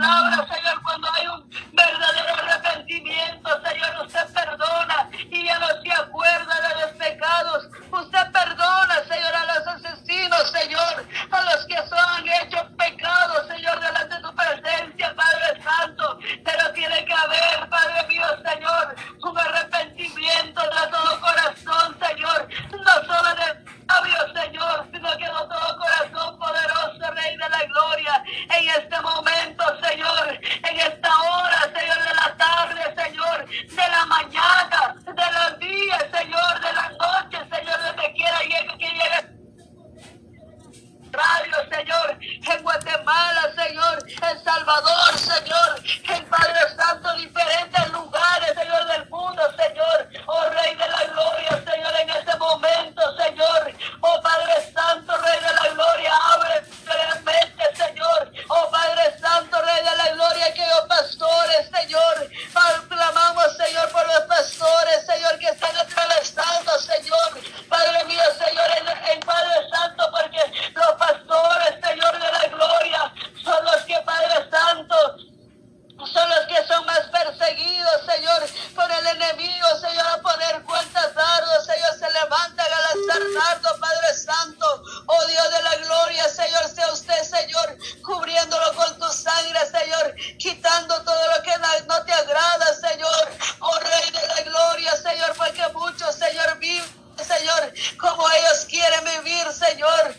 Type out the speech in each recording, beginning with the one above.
palabra, Señor, cuando hay un verdadero arrepentimiento, Señor, usted perdona y ya no se acuerda de los pecados. Usted perdona, Señor, a los asesinos, Señor, a los que son hechos pecados, Señor, delante de tu presencia, Padre Santo. Pero tiene que haber, Padre mío, Señor, un arrepentimiento de todo corazón, Señor, no solo de labios, Señor, sino que de todo corazón poderoso, Rey de la Gloria, en este momento, Señor, en esta hora, Señor, de la tarde, Señor, de la mañana, de los días, Señor, de la noche, Señor, donde quiera llegue, que llegue radio, Señor, en Guatemala, Señor, en Salvador, Señor, en Padre Santo, diferentes lugares, Señor, del mundo, Señor, oh Rey de la Gloria, Señor, en este momento, Señor, oh Padre Santo, Rey de la Gloria, abre mente, Señor, oh Padre Santo, Rey de la Gloria, aquellos pastores, Señor, clamamos, Señor, por los pastores, Señor, que están atravesando, Señor, Padre mío, Señor, en, en Padre Santo, porque los pastores, Señor de la gloria, son los que, Padre Santo, son los que son más perseguidos, Señor, por el enemigo, Señor, a poner cuentas dardos, Señor, se levantan a lanzar dardos, Padre Santo, oh Dios de la gloria, Señor, sea usted, Señor, cubriéndolo con tu sangre, Señor, quitando todo lo que no, no te agrada, Señor, oh Rey de la gloria, Señor, porque muchos, Señor, viven. Señor, como ellos quieren vivir, Señor.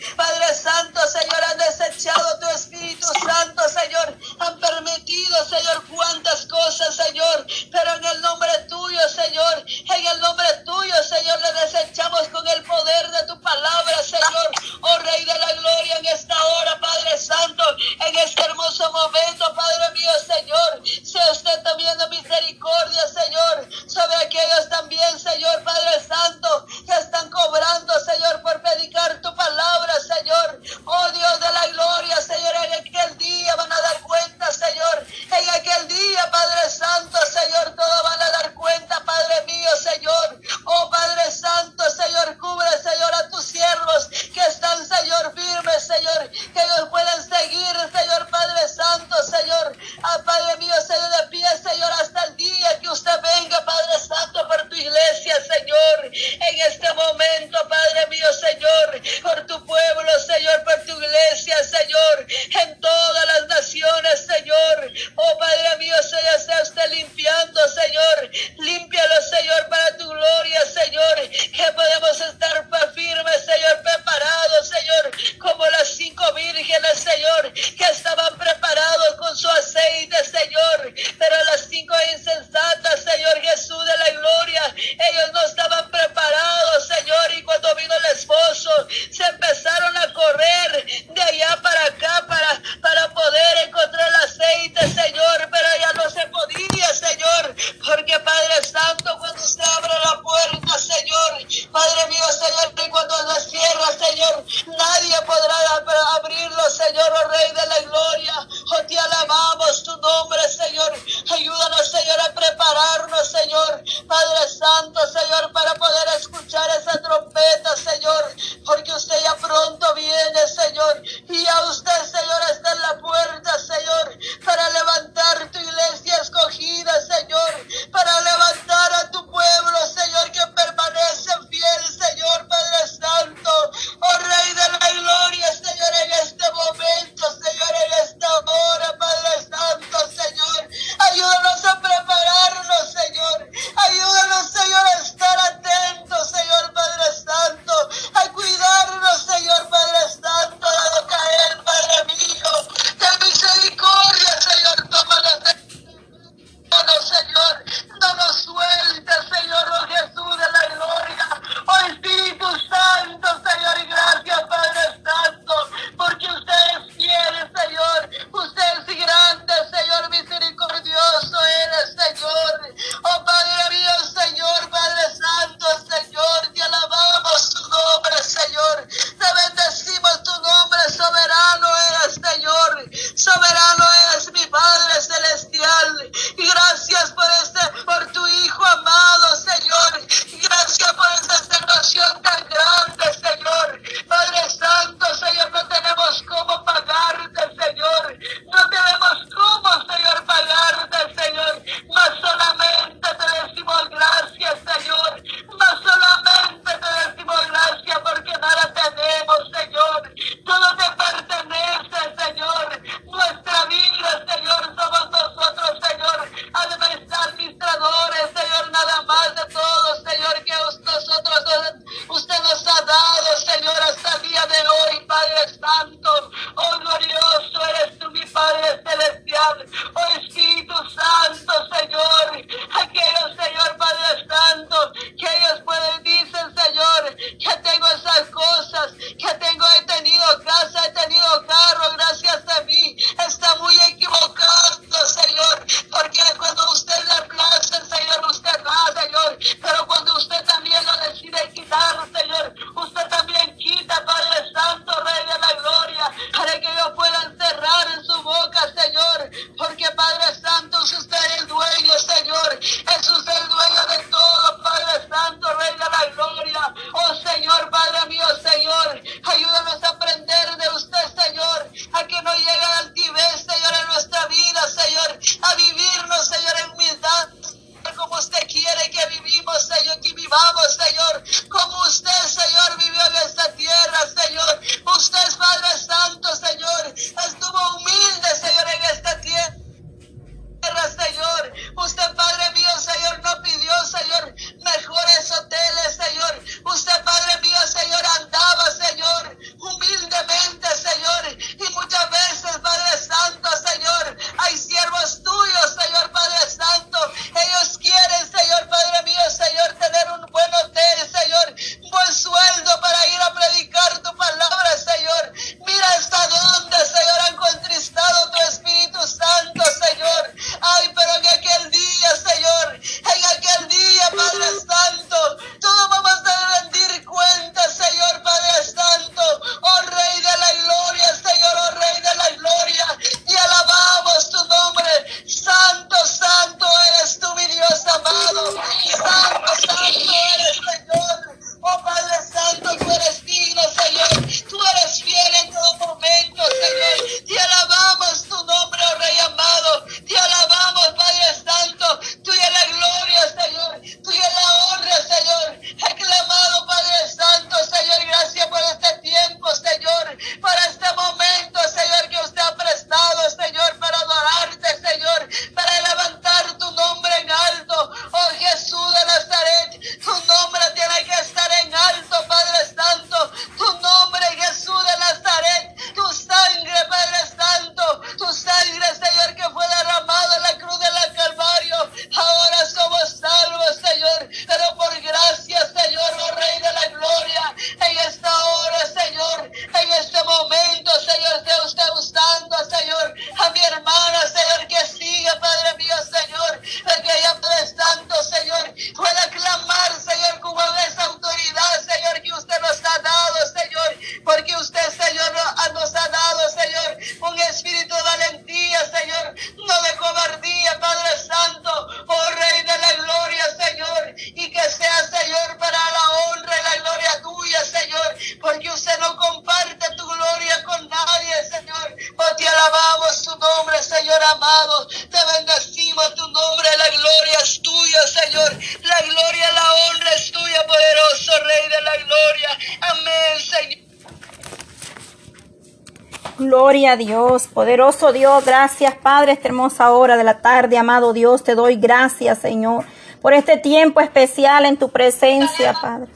Dios, poderoso Dios, gracias Padre, esta hermosa hora de la tarde, amado Dios, te doy gracias Señor por este tiempo especial en tu presencia, Padre.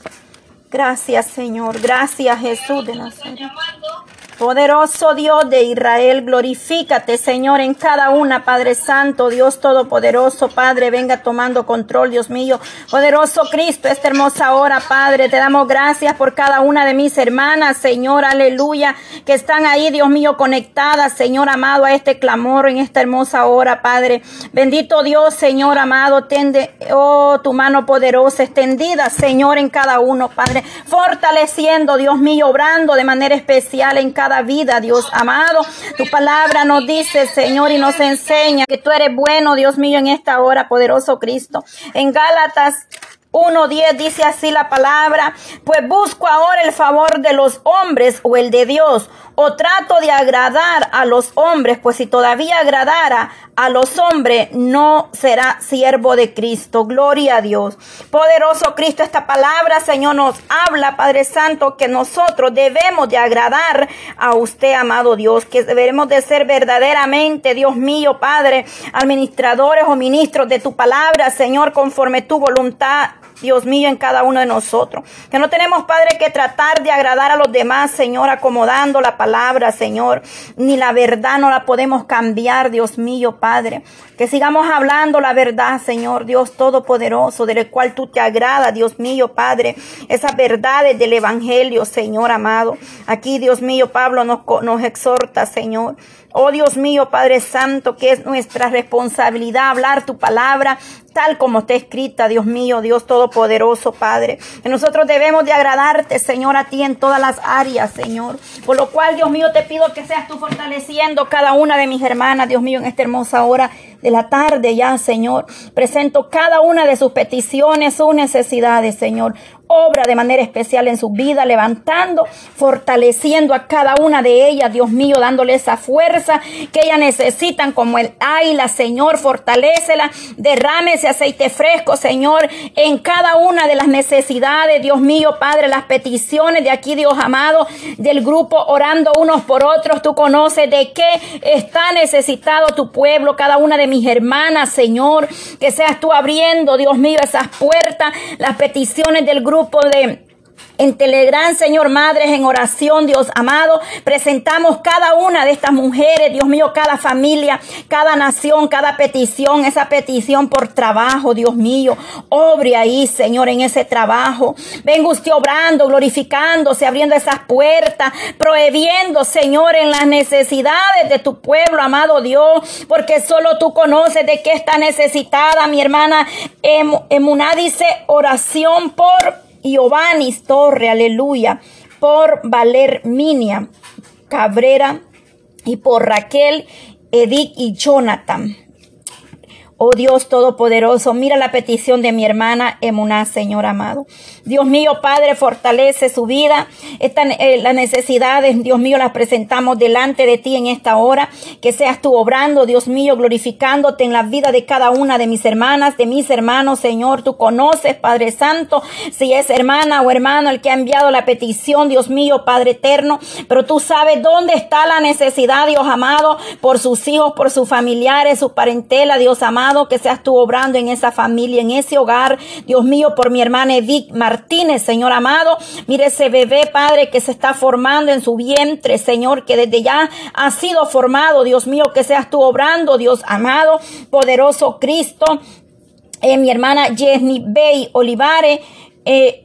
Gracias Señor, gracias Jesús de Nazaret. Poderoso Dios de Israel, glorifícate, Señor, en cada una, Padre Santo, Dios Todopoderoso, Padre, venga tomando control, Dios mío. Poderoso Cristo, esta hermosa hora, Padre, te damos gracias por cada una de mis hermanas, Señor, aleluya, que están ahí, Dios mío, conectadas, Señor amado, a este clamor en esta hermosa hora, Padre. Bendito Dios, Señor amado, tende, oh, tu mano poderosa, extendida, Señor, en cada uno, Padre. Fortaleciendo, Dios mío, obrando de manera especial en cada cada vida, Dios amado. Tu palabra nos dice, Señor, y nos enseña que tú eres bueno, Dios mío, en esta hora, poderoso Cristo. En Gálatas 1.10 dice así la palabra, pues busco ahora el favor de los hombres o el de Dios, o trato de agradar a los hombres, pues si todavía agradara a los hombres, no será siervo de Cristo. Gloria a Dios. Poderoso Cristo, esta palabra, Señor, nos habla, Padre Santo, que nosotros debemos de agradar a usted, amado Dios, que debemos de ser verdaderamente, Dios mío, Padre, administradores o ministros de tu palabra, Señor, conforme tu voluntad Dios mío, en cada uno de nosotros. Que no tenemos, Padre, que tratar de agradar a los demás, Señor, acomodando la palabra, Señor. Ni la verdad no la podemos cambiar, Dios mío, Padre. Que sigamos hablando la verdad, Señor, Dios Todopoderoso, del cual tú te agrada, Dios mío, Padre. Esas verdades del Evangelio, Señor amado. Aquí, Dios mío, Pablo nos, nos exhorta, Señor. Oh Dios mío, Padre Santo, que es nuestra responsabilidad hablar tu palabra tal como está escrita, Dios mío, Dios Todopoderoso, Padre. Que nosotros debemos de agradarte, Señor, a ti en todas las áreas, Señor. Por lo cual, Dios mío, te pido que seas tú fortaleciendo cada una de mis hermanas, Dios mío, en esta hermosa hora de la tarde ya, Señor. Presento cada una de sus peticiones, sus necesidades, Señor. Obra de manera especial en su vida, levantando, fortaleciendo a cada una de ellas, Dios mío, dándole esa fuerza que ellas necesitan como el águila, Señor, fortalecela, derrame ese aceite fresco, Señor, en cada una de las necesidades, Dios mío, Padre, las peticiones de aquí, Dios amado, del grupo orando unos por otros, tú conoces de qué está necesitado tu pueblo, cada una de mis hermanas, Señor, que seas tú abriendo, Dios mío, esas puertas, las peticiones del grupo de en Telegram, Señor Madres, en oración, Dios amado, presentamos cada una de estas mujeres, Dios mío, cada familia, cada nación, cada petición, esa petición por trabajo, Dios mío, obre ahí, Señor, en ese trabajo. Venga usted obrando, glorificándose, abriendo esas puertas, prohibiendo, Señor, en las necesidades de tu pueblo, amado Dios, porque solo tú conoces de qué está necesitada, mi hermana Emuná dice oración por Giovanni Torre, aleluya, por Valer Minia Cabrera y por Raquel, Edith y Jonathan. Oh Dios Todopoderoso, mira la petición de mi hermana Emuná, Señor amado. Dios mío, Padre, fortalece su vida. Estas, eh, las necesidades, Dios mío, las presentamos delante de ti en esta hora. Que seas tú obrando, Dios mío, glorificándote en la vida de cada una de mis hermanas, de mis hermanos, Señor. Tú conoces, Padre Santo, si es hermana o hermano el que ha enviado la petición, Dios mío, Padre eterno. Pero tú sabes dónde está la necesidad, Dios amado, por sus hijos, por sus familiares, su parentela, Dios amado que seas tú obrando en esa familia, en ese hogar. Dios mío, por mi hermana Edith Martínez, Señor amado. Mire ese bebé, Padre, que se está formando en su vientre, Señor, que desde ya ha sido formado. Dios mío, que seas tú obrando, Dios amado, poderoso Cristo. Eh, mi hermana Jenny Bay Olivares. Eh,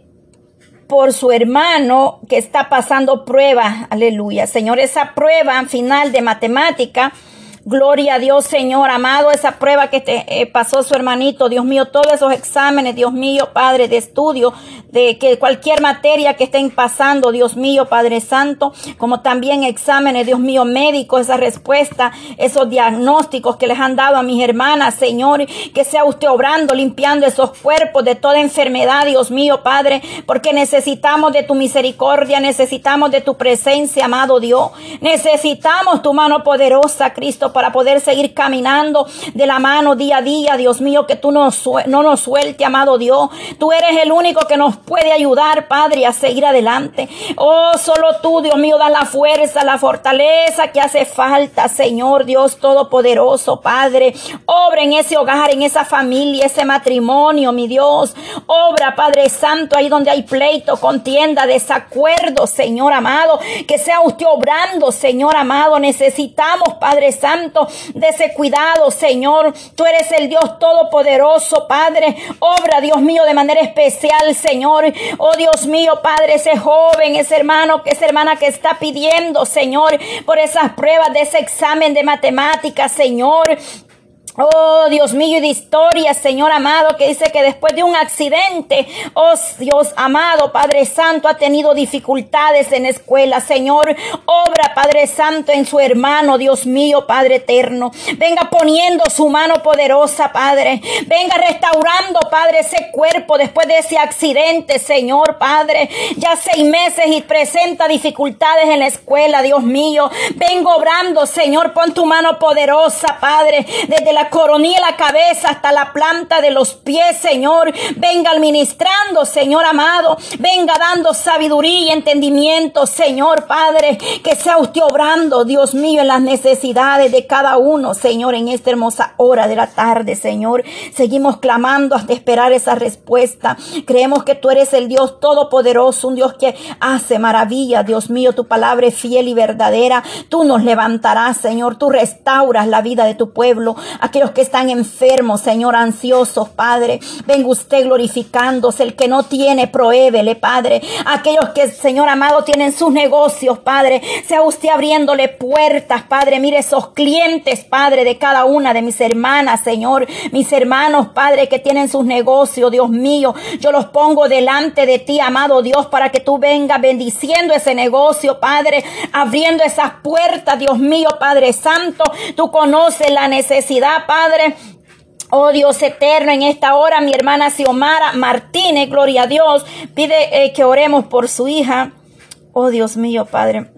por su hermano que está pasando prueba, aleluya. Señor, esa prueba final de matemática, Gloria a Dios, Señor, amado, esa prueba que te eh, pasó su hermanito, Dios mío, todos esos exámenes, Dios mío, Padre, de estudio, de que cualquier materia que estén pasando, Dios mío, Padre Santo, como también exámenes, Dios mío, médicos, esa respuesta, esos diagnósticos que les han dado a mis hermanas, Señor, que sea usted obrando, limpiando esos cuerpos de toda enfermedad, Dios mío, Padre, porque necesitamos de tu misericordia, necesitamos de tu presencia, amado Dios, necesitamos tu mano poderosa, Cristo, para poder seguir caminando de la mano día a día, Dios mío, que tú no, no nos suelte, amado Dios. Tú eres el único que nos puede ayudar, Padre, a seguir adelante. Oh, solo tú, Dios mío, da la fuerza, la fortaleza que hace falta, Señor Dios Todopoderoso, Padre. Obra en ese hogar, en esa familia, ese matrimonio, mi Dios. Obra, Padre Santo, ahí donde hay pleito, contienda, desacuerdo, Señor amado. Que sea usted obrando, Señor amado. Necesitamos, Padre Santo de ese cuidado, Señor. Tú eres el Dios todopoderoso, Padre. Obra, Dios mío, de manera especial, Señor. Oh, Dios mío, Padre, ese joven, ese hermano, esa hermana que está pidiendo, Señor, por esas pruebas de ese examen de matemáticas, Señor. Oh Dios mío y de historia, Señor amado, que dice que después de un accidente, oh Dios amado, Padre Santo, ha tenido dificultades en escuela, Señor. Obra, Padre Santo, en su hermano, Dios mío, Padre eterno. Venga poniendo su mano poderosa, Padre. Venga restaurando, Padre, ese cuerpo después de ese accidente, Señor, Padre. Ya seis meses y presenta dificultades en la escuela, Dios mío. Vengo obrando, Señor, pon tu mano poderosa, Padre, desde la la la cabeza hasta la planta de los pies, Señor. Venga administrando, Señor amado. Venga dando sabiduría y entendimiento, Señor Padre. Que sea usted obrando, Dios mío, en las necesidades de cada uno, Señor, en esta hermosa hora de la tarde, Señor. Seguimos clamando hasta esperar esa respuesta. Creemos que tú eres el Dios todopoderoso, un Dios que hace maravilla, Dios mío. Tu palabra es fiel y verdadera. Tú nos levantarás, Señor. Tú restauras la vida de tu pueblo. Que están enfermos, Señor, ansiosos, Padre. Venga usted glorificándose. El que no tiene, prohébele, Padre. Aquellos que, Señor amado, tienen sus negocios, Padre. Sea usted abriéndole puertas, Padre. Mire esos clientes, Padre, de cada una de mis hermanas, Señor. Mis hermanos, Padre, que tienen sus negocios, Dios mío. Yo los pongo delante de ti, amado Dios, para que tú vengas bendiciendo ese negocio, Padre. Abriendo esas puertas, Dios mío, Padre Santo. Tú conoces la necesidad, Padre. Oh Dios eterno, en esta hora mi hermana Xiomara Martínez, gloria a Dios, pide eh, que oremos por su hija. Oh Dios mío, Padre.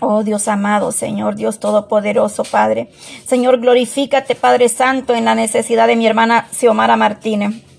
Oh Dios amado, Señor, Dios Todopoderoso, Padre. Señor, glorifícate, Padre Santo, en la necesidad de mi hermana Xiomara Martínez.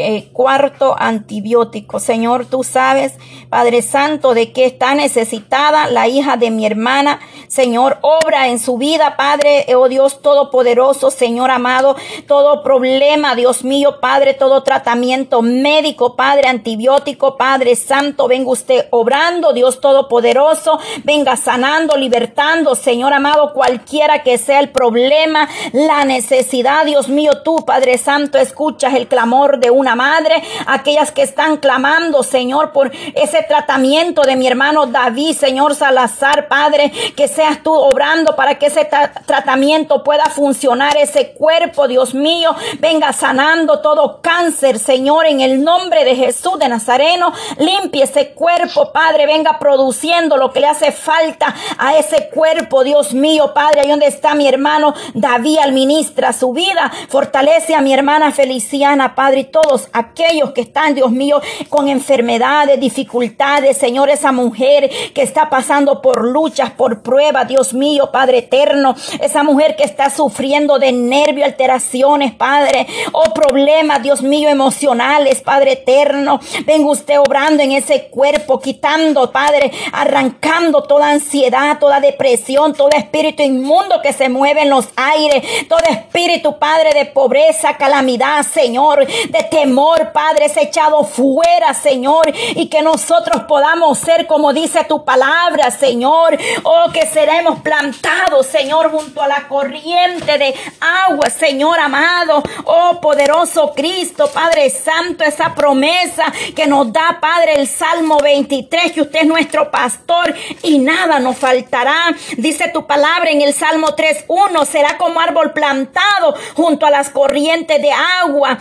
Eh, cuarto antibiótico. Señor, tú sabes, Padre Santo, de que está necesitada la hija de mi hermana. Señor, obra en su vida, Padre, oh Dios Todopoderoso, Señor amado, todo problema, Dios mío, Padre, todo tratamiento médico, Padre, antibiótico, Padre Santo, venga usted obrando, Dios Todopoderoso, venga sanando, libertando, Señor amado, cualquiera que sea el problema, la necesidad, Dios mío, tú, Padre Santo, escuchas el clamor de una madre, aquellas que están clamando, Señor, por ese tratamiento de mi hermano David, Señor Salazar, Padre, que seas tú obrando para que ese tratamiento pueda funcionar, ese cuerpo, Dios mío, venga sanando todo cáncer, Señor, en el nombre de Jesús de Nazareno, limpie ese cuerpo, Padre, venga produciendo lo que le hace falta a ese cuerpo, Dios mío, Padre, ahí donde está mi hermano David, administra su vida, fortalece a mi hermana Feliciana, Padre, y aquellos que están, Dios mío, con enfermedades, dificultades, Señor, esa mujer que está pasando por luchas, por pruebas, Dios mío, Padre eterno, esa mujer que está sufriendo de nervio, alteraciones, Padre, o oh, problemas, Dios mío, emocionales, Padre eterno, venga usted obrando en ese cuerpo, quitando, Padre, arrancando toda ansiedad, toda depresión, todo espíritu inmundo que se mueve en los aires, todo espíritu, Padre, de pobreza, calamidad, Señor, de temor temor, Padre, es echado fuera, Señor, y que nosotros podamos ser como dice tu palabra, Señor, oh, que seremos plantados, Señor, junto a la corriente de agua, Señor amado, oh, poderoso Cristo, Padre Santo, esa promesa que nos da, Padre, el Salmo 23, que usted es nuestro pastor y nada nos faltará. Dice tu palabra en el Salmo 3.1, será como árbol plantado junto a las corrientes de agua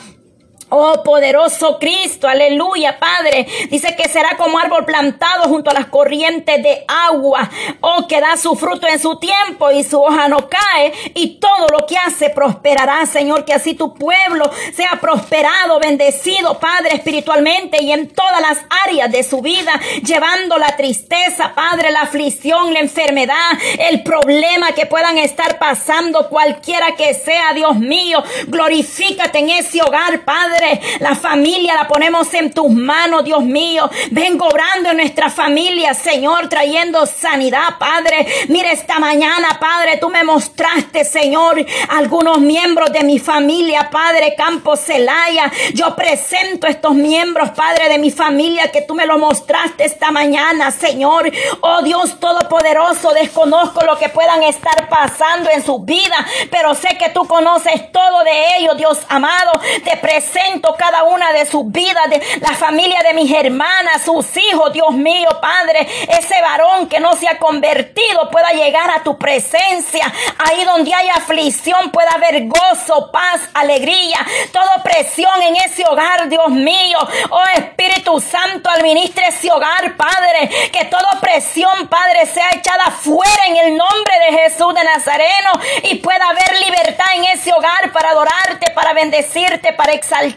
Oh poderoso Cristo, aleluya Padre. Dice que será como árbol plantado junto a las corrientes de agua. Oh que da su fruto en su tiempo y su hoja no cae. Y todo lo que hace prosperará, Señor. Que así tu pueblo sea prosperado, bendecido, Padre, espiritualmente y en todas las áreas de su vida. Llevando la tristeza, Padre, la aflicción, la enfermedad, el problema que puedan estar pasando, cualquiera que sea, Dios mío. Glorifícate en ese hogar, Padre la familia la ponemos en tus manos, Dios mío. Vengo obrando en nuestra familia, Señor, trayendo sanidad, Padre. Mira esta mañana, Padre, tú me mostraste, Señor, algunos miembros de mi familia, Padre Campos Celaya. Yo presento estos miembros, Padre, de mi familia, que tú me lo mostraste esta mañana, Señor. Oh Dios Todopoderoso, desconozco lo que puedan estar pasando en su vida, pero sé que tú conoces todo de ellos, Dios amado. Te presento cada una de sus vidas, de la familia de mis hermanas, sus hijos, Dios mío, Padre, ese varón que no se ha convertido pueda llegar a tu presencia. Ahí donde hay aflicción pueda haber gozo, paz, alegría, toda presión en ese hogar, Dios mío. Oh Espíritu Santo, administre ese hogar, Padre, que toda presión, Padre, sea echada fuera en el nombre de Jesús de Nazareno y pueda haber libertad en ese hogar para adorarte, para bendecirte, para exaltarte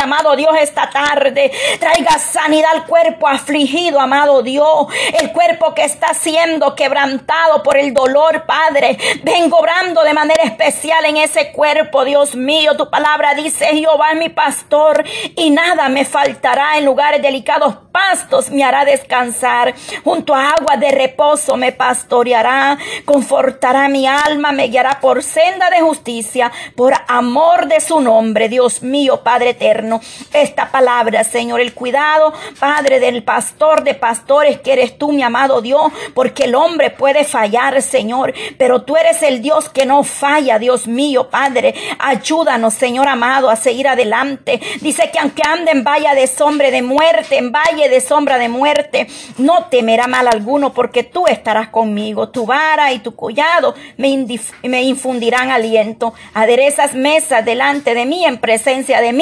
amado Dios, esta tarde. Traiga sanidad al cuerpo afligido, amado Dios. El cuerpo que está siendo quebrantado por el dolor, Padre. Vengo obrando de manera especial en ese cuerpo, Dios mío. Tu palabra dice, Jehová es mi pastor y nada me faltará en lugares delicados pastos me hará descansar, junto a agua de reposo me pastoreará, confortará mi alma, me guiará por senda de justicia, por amor de su nombre, Dios mío, Padre eterno. Esta palabra, Señor, el cuidado, Padre del pastor, de pastores que eres tú, mi amado Dios, porque el hombre puede fallar, Señor, pero tú eres el Dios que no falla, Dios mío, Padre. Ayúdanos, Señor amado, a seguir adelante. Dice que aunque ande en valle de sombra de muerte, en valle de sombra de muerte, no temerá mal alguno, porque tú estarás conmigo. Tu vara y tu collado me, infundirán aliento. Aderezas mesas delante de mí en presencia de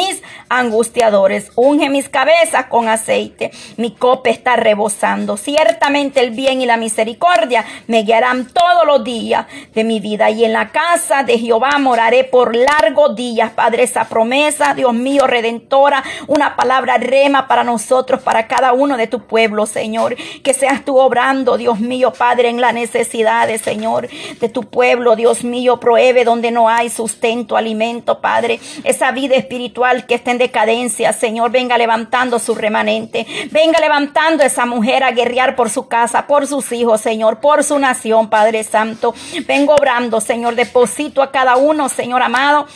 angustiadores. Unge mis cabezas con aceite. Mi copa está rebosando. Ciertamente el bien y la misericordia me guiarán todos los días de mi vida. Y en la casa de Jehová moraré por largos días. Padre, esa promesa, Dios mío, redentora, una palabra rema para nosotros, para cada uno de tu pueblo, Señor. Que seas tú obrando, Dios mío, Padre, en las necesidades, Señor, de tu pueblo, Dios mío, prohíbe donde no hay sustento, alimento, Padre. Esa vida espiritual que está en decadencia, Señor, venga levantando su remanente. Venga levantando esa mujer a guerrear por su casa, por sus hijos, Señor, por su nación, Padre Santo. Vengo obrando, Señor, deposito a cada uno, Señor amado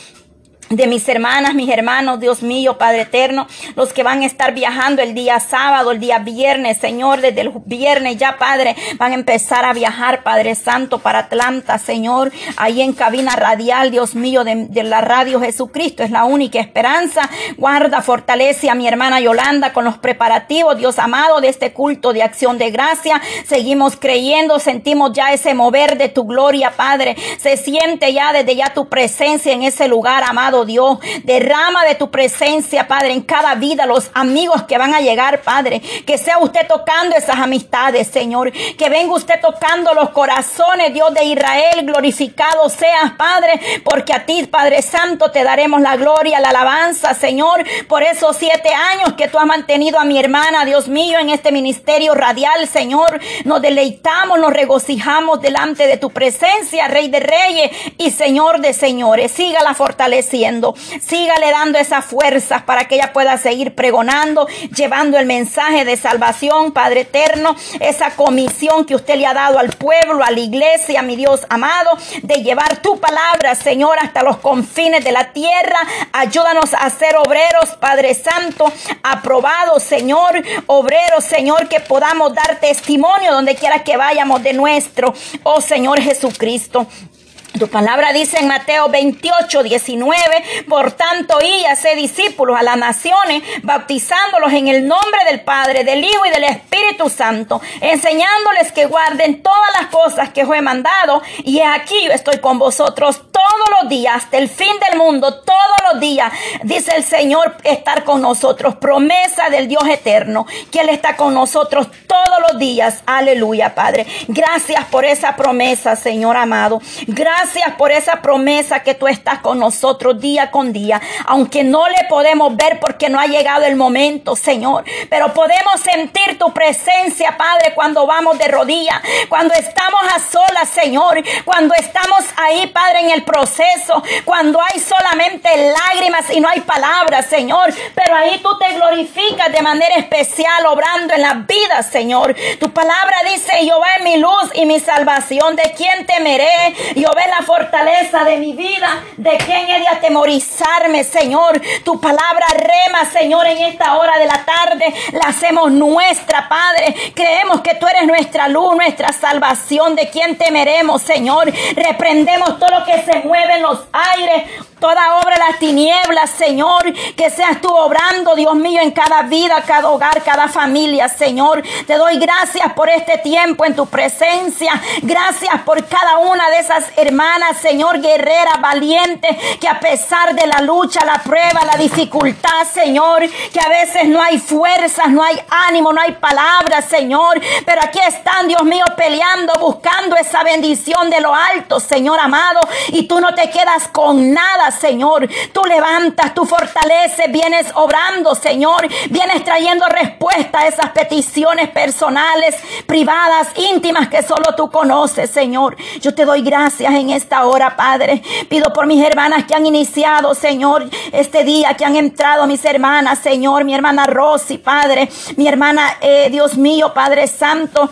de mis hermanas, mis hermanos, Dios mío, Padre eterno, los que van a estar viajando el día sábado, el día viernes, Señor, desde el viernes ya, Padre, van a empezar a viajar, Padre Santo, para Atlanta, Señor, ahí en cabina radial, Dios mío, de, de la radio Jesucristo, es la única esperanza. Guarda, fortalece a mi hermana Yolanda con los preparativos, Dios amado, de este culto de acción de gracia. Seguimos creyendo, sentimos ya ese mover de tu gloria, Padre. Se siente ya desde ya tu presencia en ese lugar, amado Dios. Derrama de tu presencia, Padre, en cada vida, los amigos que van a llegar, Padre. Que sea usted tocando esas amistades, Señor. Que venga usted tocando los corazones, Dios de Israel. Glorificado seas, Padre, porque a ti, Padre Santo, te daremos la gloria, la alabanza, Señor, por esos siete años que tú has mantenido a mi hermana, Dios mío, en este ministerio radial, Señor. Nos deleitamos, nos regocijamos delante de tu presencia, Rey de Reyes y Señor de Señores. Sígala fortaleciendo Sígale dando esas fuerzas para que ella pueda seguir pregonando, llevando el mensaje de salvación, Padre eterno, esa comisión que usted le ha dado al pueblo, a la iglesia, mi Dios amado, de llevar tu palabra, Señor, hasta los confines de la tierra. Ayúdanos a ser obreros, Padre Santo, aprobados, Señor, obreros, Señor, que podamos dar testimonio donde quiera que vayamos de nuestro, oh Señor Jesucristo. Tu palabra dice en Mateo 28, 19, por tanto, y hace discípulos a las naciones, bautizándolos en el nombre del Padre, del Hijo y del Espíritu Santo, enseñándoles que guarden todas las cosas que os he mandado, y aquí yo estoy con vosotros todos los días, hasta el fin del mundo, todos los días, dice el Señor, estar con nosotros, promesa del Dios eterno, que Él está con nosotros todos los días, aleluya, Padre. Gracias por esa promesa, Señor amado. Gracias Gracias por esa promesa que tú estás con nosotros día con día, aunque no le podemos ver porque no ha llegado el momento, Señor, pero podemos sentir tu presencia, Padre, cuando vamos de rodillas, cuando estamos a solas, Señor, cuando estamos ahí, Padre, en el proceso, cuando hay solamente lágrimas y no hay palabras, Señor, pero ahí tú te glorificas de manera especial, obrando en la vida, Señor. Tu palabra dice, Jehová es mi luz y mi salvación, ¿de quién temeré? Jehová la fortaleza de mi vida. ¿De quién he de atemorizarme, Señor? Tu palabra rema, Señor, en esta hora de la tarde. La hacemos nuestra, Padre. Creemos que tú eres nuestra luz, nuestra salvación. ¿De quién temeremos, Señor? Reprendemos todo lo que se mueve en los aires toda obra de las tinieblas, Señor, que seas tú obrando, Dios mío, en cada vida, cada hogar, cada familia, Señor. Te doy gracias por este tiempo en tu presencia. Gracias por cada una de esas hermanas, Señor, guerrera, valiente, que a pesar de la lucha, la prueba, la dificultad, Señor, que a veces no hay fuerzas, no hay ánimo, no hay palabras, Señor, pero aquí están, Dios mío, peleando, buscando esa bendición de lo alto, Señor amado, y tú no te quedas con nada, Señor. Tú levantas, tú fortaleces, vienes obrando, Señor. Vienes trayendo respuesta a esas peticiones personales, privadas, íntimas que solo tú conoces, Señor. Yo te doy gracias en esta hora, Padre. Pido por mis hermanas que han iniciado, Señor, este día, que han entrado mis hermanas, Señor, mi hermana Rosy, Padre, mi hermana, eh, Dios mío, Padre Santo.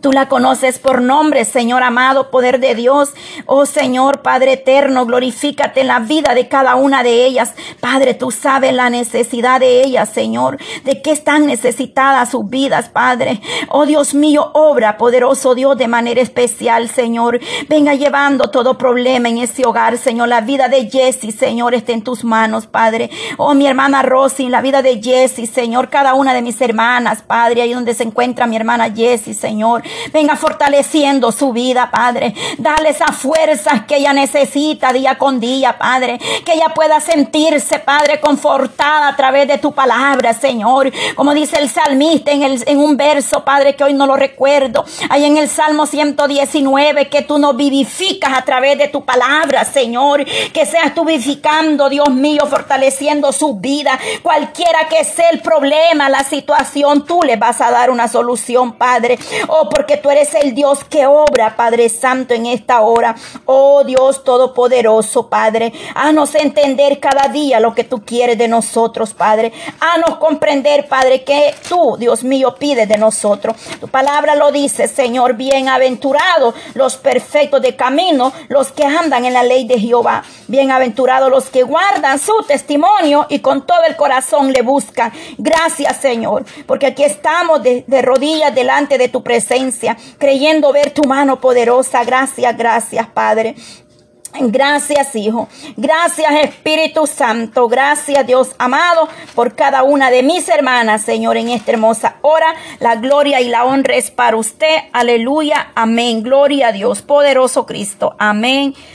Tú la conoces por nombre, Señor amado, poder de Dios. Oh Señor, Padre eterno, glorifícate en la vida de cada una de ellas. Padre, tú sabes la necesidad de ellas, Señor. De qué están necesitadas sus vidas, Padre. Oh Dios mío, obra, poderoso Dios, de manera especial, Señor. Venga llevando todo problema en ese hogar, Señor. La vida de Jessie, Señor, está en tus manos, Padre. Oh, mi hermana Rosy, la vida de Jessie, Señor. Cada una de mis hermanas, Padre, ahí donde se encuentra mi hermana Jessie, Señor. Venga fortaleciendo su vida, Padre. Dale esas fuerzas que ella necesita día con día, Padre. Que ella pueda sentirse, Padre, confortada a través de tu palabra, Señor. Como dice el salmista en, el, en un verso, Padre, que hoy no lo recuerdo. Ahí en el Salmo 119, que tú nos vivificas a través de tu palabra, Señor. Que seas tú vivificando, Dios mío, fortaleciendo su vida. Cualquiera que sea el problema, la situación, tú le vas a dar una solución, Padre. Oh, porque tú eres el Dios que obra, Padre Santo, en esta hora. Oh Dios Todopoderoso, Padre. Haznos entender cada día lo que tú quieres de nosotros, Padre. Haznos comprender, Padre, que tú, Dios mío, pides de nosotros. Tu palabra lo dice, Señor, bienaventurados los perfectos de camino, los que andan en la ley de Jehová. Bienaventurados los que guardan su testimonio y con todo el corazón le buscan. Gracias, Señor, porque aquí estamos de, de rodillas delante de tu creyendo ver tu mano poderosa. Gracias, gracias, Padre. Gracias, Hijo. Gracias, Espíritu Santo. Gracias, Dios amado, por cada una de mis hermanas, Señor, en esta hermosa hora. La gloria y la honra es para usted. Aleluya. Amén. Gloria a Dios. Poderoso Cristo. Amén.